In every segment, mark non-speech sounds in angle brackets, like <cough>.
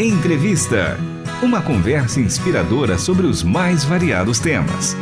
Entrevista. Uma conversa inspiradora sobre os mais variados temas.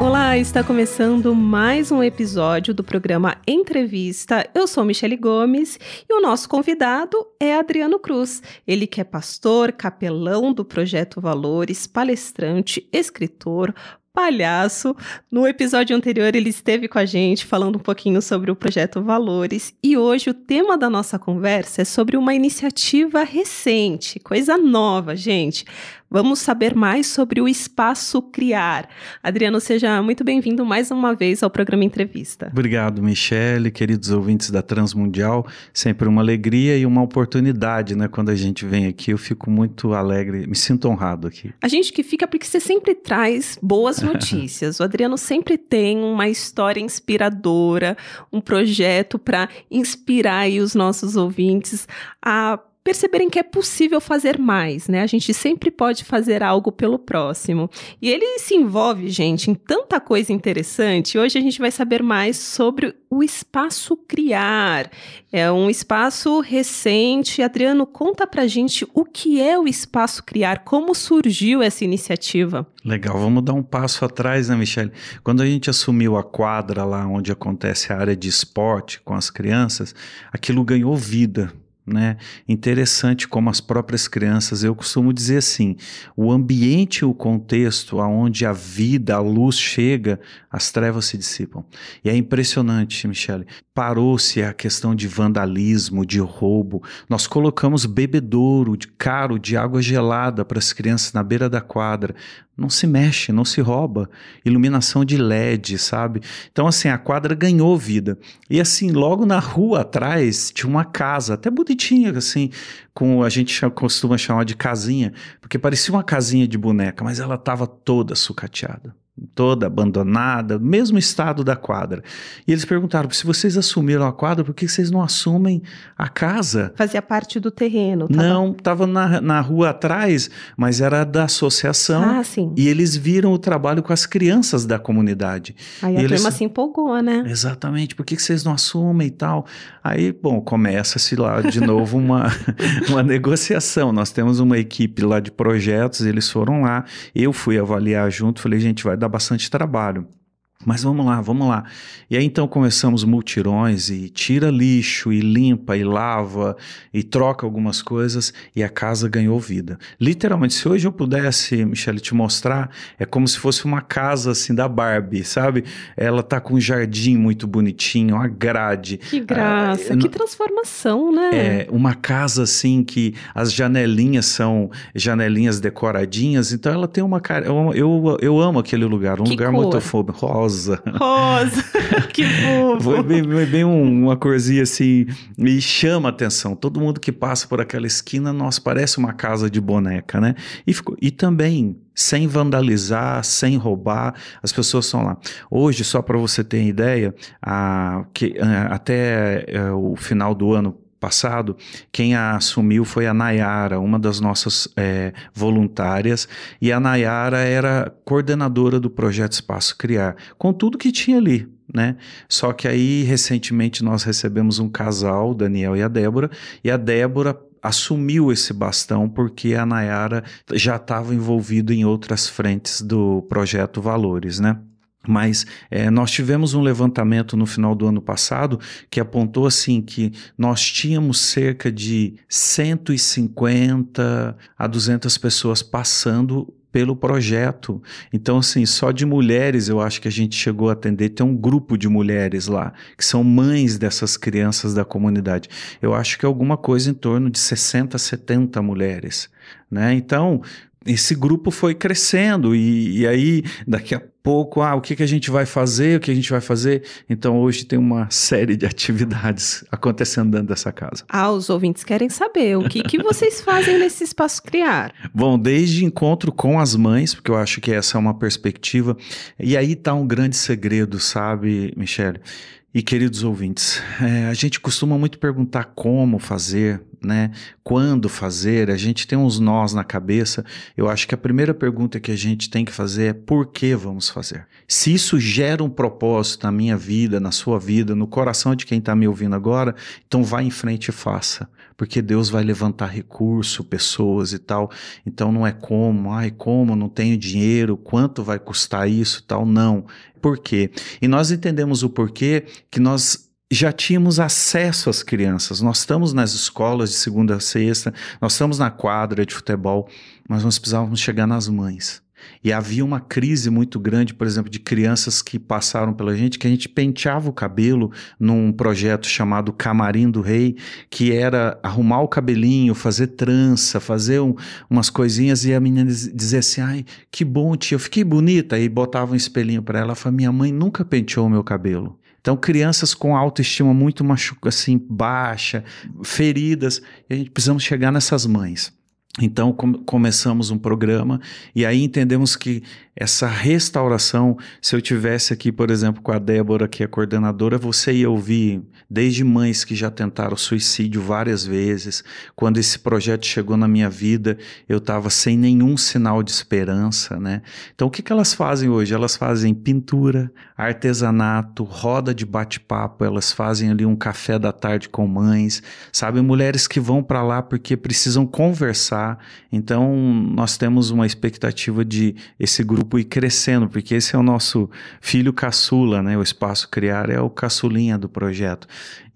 Olá, está começando mais um episódio do programa Entrevista. Eu sou Michele Gomes e o nosso convidado é Adriano Cruz. Ele que é pastor, capelão do Projeto Valores, palestrante, escritor, palhaço. No episódio anterior, ele esteve com a gente falando um pouquinho sobre o projeto Valores. E hoje o tema da nossa conversa é sobre uma iniciativa recente, coisa nova, gente. Vamos saber mais sobre o Espaço Criar. Adriano, seja muito bem-vindo mais uma vez ao programa Entrevista. Obrigado, Michele, queridos ouvintes da Transmundial. Sempre uma alegria e uma oportunidade, né? Quando a gente vem aqui, eu fico muito alegre, me sinto honrado aqui. A gente que fica porque você sempre traz boas <laughs> notícias. o Adriano sempre tem uma história inspiradora, um projeto para inspirar os nossos ouvintes a perceberem que é possível fazer mais, né? A gente sempre pode fazer algo pelo próximo. E ele se envolve, gente, em tanta coisa interessante. Hoje a gente vai saber mais sobre o Espaço Criar. É um espaço recente. Adriano, conta pra gente o que é o Espaço Criar, como surgiu essa iniciativa. Legal, vamos dar um passo atrás, né, Michele? Quando a gente assumiu a quadra lá onde acontece a área de esporte com as crianças, aquilo ganhou vida né? Interessante como as próprias crianças, eu costumo dizer assim, o ambiente, o contexto aonde a vida, a luz chega, as trevas se dissipam. E é impressionante, Michele. Parou-se a questão de vandalismo, de roubo. Nós colocamos bebedouro de caro de água gelada para as crianças na beira da quadra não se mexe, não se rouba. Iluminação de LED, sabe? Então, assim, a quadra ganhou vida. E, assim, logo na rua atrás tinha uma casa, até bonitinha, assim, com a gente costuma chamar de casinha, porque parecia uma casinha de boneca, mas ela estava toda sucateada toda abandonada, mesmo estado da quadra. E eles perguntaram: se vocês assumiram a quadra, por que vocês não assumem a casa? Fazia parte do terreno. Tava... Não, estava na, na rua atrás, mas era da associação. Ah, sim. E eles viram o trabalho com as crianças da comunidade. Aí e a eles... turma se empolgou, né? Exatamente, por que vocês não assumem e tal? Aí, bom, começa-se lá de novo uma, <laughs> uma negociação. Nós temos uma equipe lá de projetos, eles foram lá, eu fui avaliar junto, falei, gente, vai dar bastante trabalho. Mas vamos lá, vamos lá. E aí então começamos multirões e tira lixo e limpa e lava e troca algumas coisas e a casa ganhou vida. Literalmente, se hoje eu pudesse, Michele, te mostrar, é como se fosse uma casa assim da Barbie, sabe? Ela tá com um jardim muito bonitinho, uma grade. Que graça, ah, que transformação, né? É, uma casa assim que as janelinhas são janelinhas decoradinhas, então ela tem uma cara. Eu, eu, eu amo aquele lugar, um que lugar cor? muito fofo, rosa rosa. Rosa, <laughs> que fofo. Foi bem, foi bem um, uma corzinha assim, e chama atenção. Todo mundo que passa por aquela esquina, nossa, parece uma casa de boneca, né? E, ficou, e também sem vandalizar, sem roubar, as pessoas estão lá. Hoje, só para você ter ideia, a, que, a, até a, é, o final do ano passado, quem a assumiu foi a Nayara, uma das nossas é, voluntárias, e a Nayara era coordenadora do projeto Espaço Criar, com tudo que tinha ali. Né? Só que aí, recentemente, nós recebemos um casal, Daniel e a Débora, e a Débora assumiu esse bastão porque a Nayara já estava envolvida em outras frentes do projeto Valores, né? Mas é, nós tivemos um levantamento no final do ano passado que apontou assim que nós tínhamos cerca de 150 a 200 pessoas passando pelo projeto. Então, assim, só de mulheres eu acho que a gente chegou a atender. Tem um grupo de mulheres lá, que são mães dessas crianças da comunidade. Eu acho que é alguma coisa em torno de 60, 70 mulheres. Né? Então, esse grupo foi crescendo e, e, aí daqui a pouco, ah, o que, que a gente vai fazer, o que a gente vai fazer? Então hoje tem uma série de atividades <laughs> acontecendo dentro dessa casa. Ah, os ouvintes querem saber o que, que vocês <laughs> fazem nesse espaço criar. Bom, desde encontro com as mães, porque eu acho que essa é uma perspectiva, e aí está um grande segredo, sabe, Michele? E queridos ouvintes, é, a gente costuma muito perguntar como fazer, né? Quando fazer? A gente tem uns nós na cabeça. Eu acho que a primeira pergunta que a gente tem que fazer é por que vamos fazer? Se isso gera um propósito na minha vida, na sua vida, no coração de quem está me ouvindo agora, então vá em frente e faça porque Deus vai levantar recurso, pessoas e tal. Então não é como, ai, como, não tenho dinheiro, quanto vai custar isso tal. Não. Por quê? E nós entendemos o porquê que nós já tínhamos acesso às crianças. Nós estamos nas escolas de segunda a sexta, nós estamos na quadra de futebol, mas nós precisávamos chegar nas mães. E havia uma crise muito grande, por exemplo, de crianças que passaram pela gente, que a gente penteava o cabelo num projeto chamado Camarim do Rei, que era arrumar o cabelinho, fazer trança, fazer um, umas coisinhas, e a menina dizia assim: ai, que bom, tia, eu fiquei bonita. E botava um espelhinho para ela, ela minha mãe nunca penteou o meu cabelo. Então, crianças com autoestima muito machuca, assim, baixa, feridas, e a gente precisamos chegar nessas mães. Então com começamos um programa e aí entendemos que essa restauração, se eu tivesse aqui, por exemplo, com a Débora, que é coordenadora, você ia ouvir desde mães que já tentaram suicídio várias vezes. Quando esse projeto chegou na minha vida, eu estava sem nenhum sinal de esperança, né? Então o que, que elas fazem hoje? Elas fazem pintura, artesanato, roda de bate-papo, elas fazem ali um café da tarde com mães, sabe? Mulheres que vão para lá porque precisam conversar então, nós temos uma expectativa de esse grupo ir crescendo, porque esse é o nosso filho caçula, né? O Espaço Criar é o caçulinha do projeto.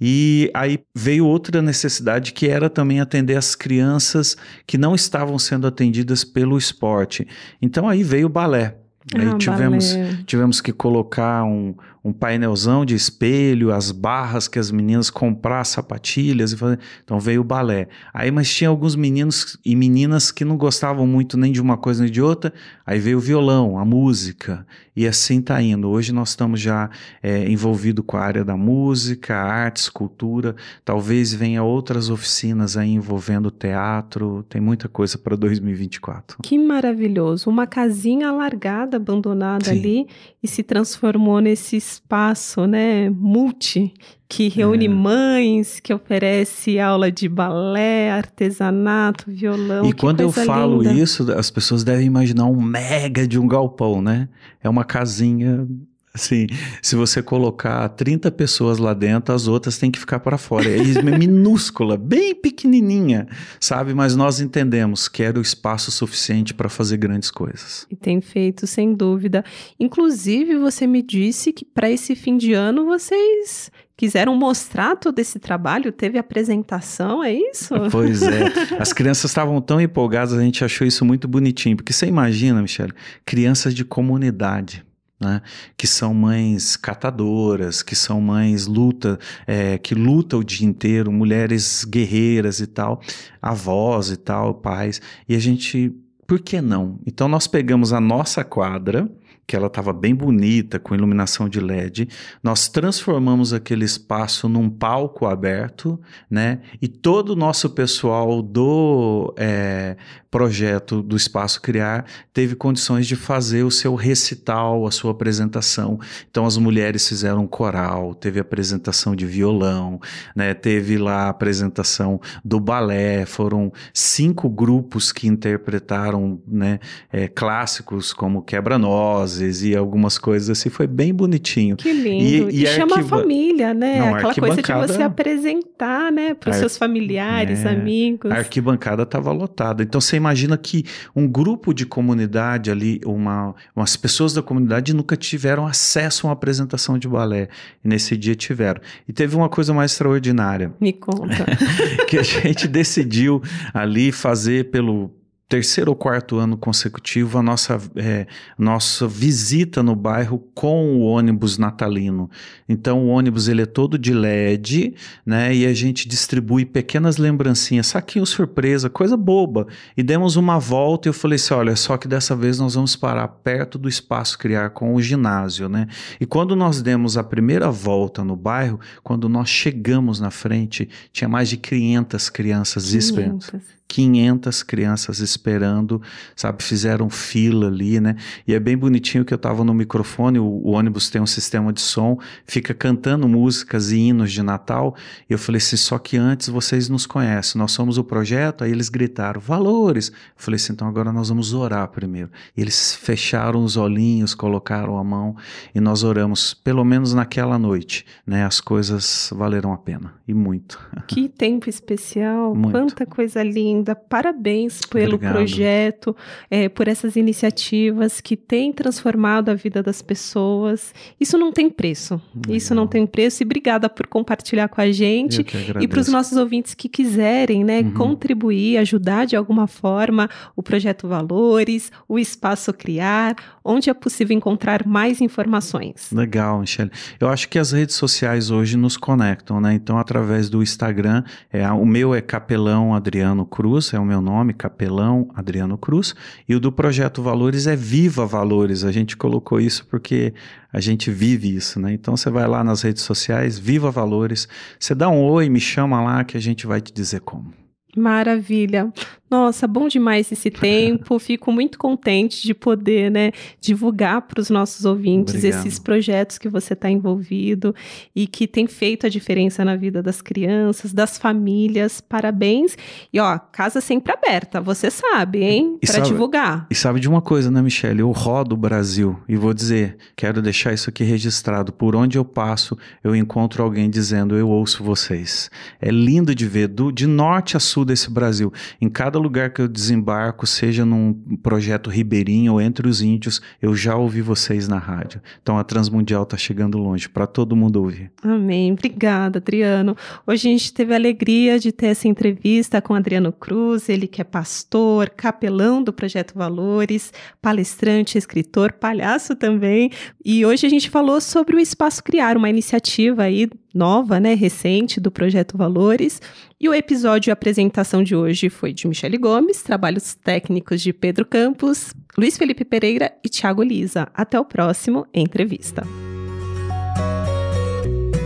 E aí veio outra necessidade que era também atender as crianças que não estavam sendo atendidas pelo esporte. Então aí veio o balé. Aí ah, tivemos, tivemos que colocar um, um painelzão de espelho, as barras que as meninas comprar sapatilhas e fazer. Então veio o balé. Aí, mas tinha alguns meninos e meninas que não gostavam muito nem de uma coisa nem de outra. Aí veio o violão, a música e assim tá indo. Hoje nós estamos já é, envolvidos com a área da música, artes, cultura. Talvez venha outras oficinas aí envolvendo teatro. Tem muita coisa para 2024. Que maravilhoso! Uma casinha alargada, abandonada Sim. ali e se transformou nesse espaço, né, multi, que reúne é. mães, que oferece aula de balé, artesanato, violão. E quando eu falo linda. isso, as pessoas devem imaginar um mega de um galpão, né? É uma casinha Assim, se você colocar 30 pessoas lá dentro, as outras têm que ficar para fora. É minúscula, bem pequenininha, sabe? Mas nós entendemos que era o espaço suficiente para fazer grandes coisas. E tem feito, sem dúvida. Inclusive, você me disse que para esse fim de ano vocês quiseram mostrar todo esse trabalho, teve apresentação, é isso? <laughs> Pois é. As crianças estavam tão empolgadas, a gente achou isso muito bonitinho, porque você imagina, Michele, crianças de comunidade né? que são mães catadoras, que são mães luta, é, que lutam o dia inteiro, mulheres guerreiras e tal, avós e tal, pais, e a gente, por que não? Então nós pegamos a nossa quadra, que ela estava bem bonita, com iluminação de LED. Nós transformamos aquele espaço num palco aberto, né? E todo o nosso pessoal do é, projeto do Espaço Criar teve condições de fazer o seu recital, a sua apresentação. Então as mulheres fizeram um coral, teve apresentação de violão, né? Teve lá a apresentação do balé. Foram cinco grupos que interpretaram, né? É, clássicos como Quebra-Nós e algumas coisas assim. Foi bem bonitinho. Que lindo. E, e, e chama a família, né? Não, Aquela coisa de você apresentar, né? Para os seus familiares, é... amigos. A arquibancada estava lotada. Então você imagina que um grupo de comunidade ali, uma, umas pessoas da comunidade nunca tiveram acesso a uma apresentação de balé. E nesse dia tiveram. E teve uma coisa mais extraordinária. Me conta. <laughs> que a gente decidiu ali fazer pelo terceiro ou quarto ano consecutivo a nossa, é, nossa visita no bairro com o ônibus natalino. Então o ônibus ele é todo de LED, né? E a gente distribui pequenas lembrancinhas, saquinho surpresa, coisa boba. E demos uma volta e eu falei assim, olha, só que dessa vez nós vamos parar perto do espaço criar com o ginásio, né? E quando nós demos a primeira volta no bairro, quando nós chegamos na frente, tinha mais de 500 crianças 500. esperando. 500 crianças esperando, sabe? Fizeram fila ali, né? E é bem bonitinho que eu estava no microfone, o, o, ônibus tem um sistema de som, fica cantando músicas e hinos de Natal. E eu falei assim: só que antes vocês nos conhecem, nós somos o projeto. Aí eles gritaram: valores. Eu falei assim: então agora nós vamos orar primeiro. E eles fecharam os olhinhos, colocaram a mão e nós oramos, pelo menos naquela noite, né? As coisas valeram a pena e muito. Que tempo especial, <laughs> muito. quanta coisa linda linda, parabéns pelo Obrigado. projeto, é, por essas iniciativas que têm transformado a vida das pessoas. Isso não tem preço. Legal. Isso não tem preço. E obrigada por compartilhar com a gente. E para os nossos ouvintes que quiserem né, uhum. contribuir, ajudar de alguma forma o projeto Valores, o Espaço Criar, onde é possível encontrar mais informações. Legal, Michele. Eu acho que as redes sociais hoje nos conectam, né? Então, através do Instagram, é, o meu é Capelão Adriano Cruz Cruz, é o meu nome, Capelão Adriano Cruz, e o do Projeto Valores é Viva Valores. A gente colocou isso porque a gente vive isso, né? Então você vai lá nas redes sociais, Viva Valores, você dá um oi, me chama lá que a gente vai te dizer como. Maravilha. Nossa, bom demais esse tempo. <laughs> Fico muito contente de poder, né, divulgar para os nossos ouvintes Obrigado. esses projetos que você está envolvido e que tem feito a diferença na vida das crianças, das famílias. Parabéns. E ó, casa sempre aberta, você sabe, hein, para divulgar. E sabe de uma coisa, né, Michelle? Eu rodo o Brasil e vou dizer, quero deixar isso aqui registrado. Por onde eu passo, eu encontro alguém dizendo, eu ouço vocês. É lindo de ver, do, de norte a sul desse Brasil. Em cada lugar que eu desembarco, seja num projeto ribeirinho ou entre os índios, eu já ouvi vocês na rádio. Então a Transmundial está chegando longe para todo mundo ouvir. Amém. Obrigada, Adriano. Hoje a gente teve a alegria de ter essa entrevista com Adriano Cruz, ele que é pastor, capelão do Projeto Valores, palestrante, escritor, palhaço também. E hoje a gente falou sobre o Espaço Criar, uma iniciativa aí nova, né, recente do Projeto Valores. E o episódio e apresentação de hoje foi de Michele Gomes, trabalhos técnicos de Pedro Campos, Luiz Felipe Pereira e Tiago Lisa. Até o próximo Entrevista.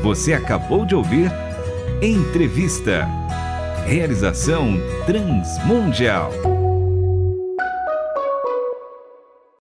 Você acabou de ouvir Entrevista. Realização Transmundial.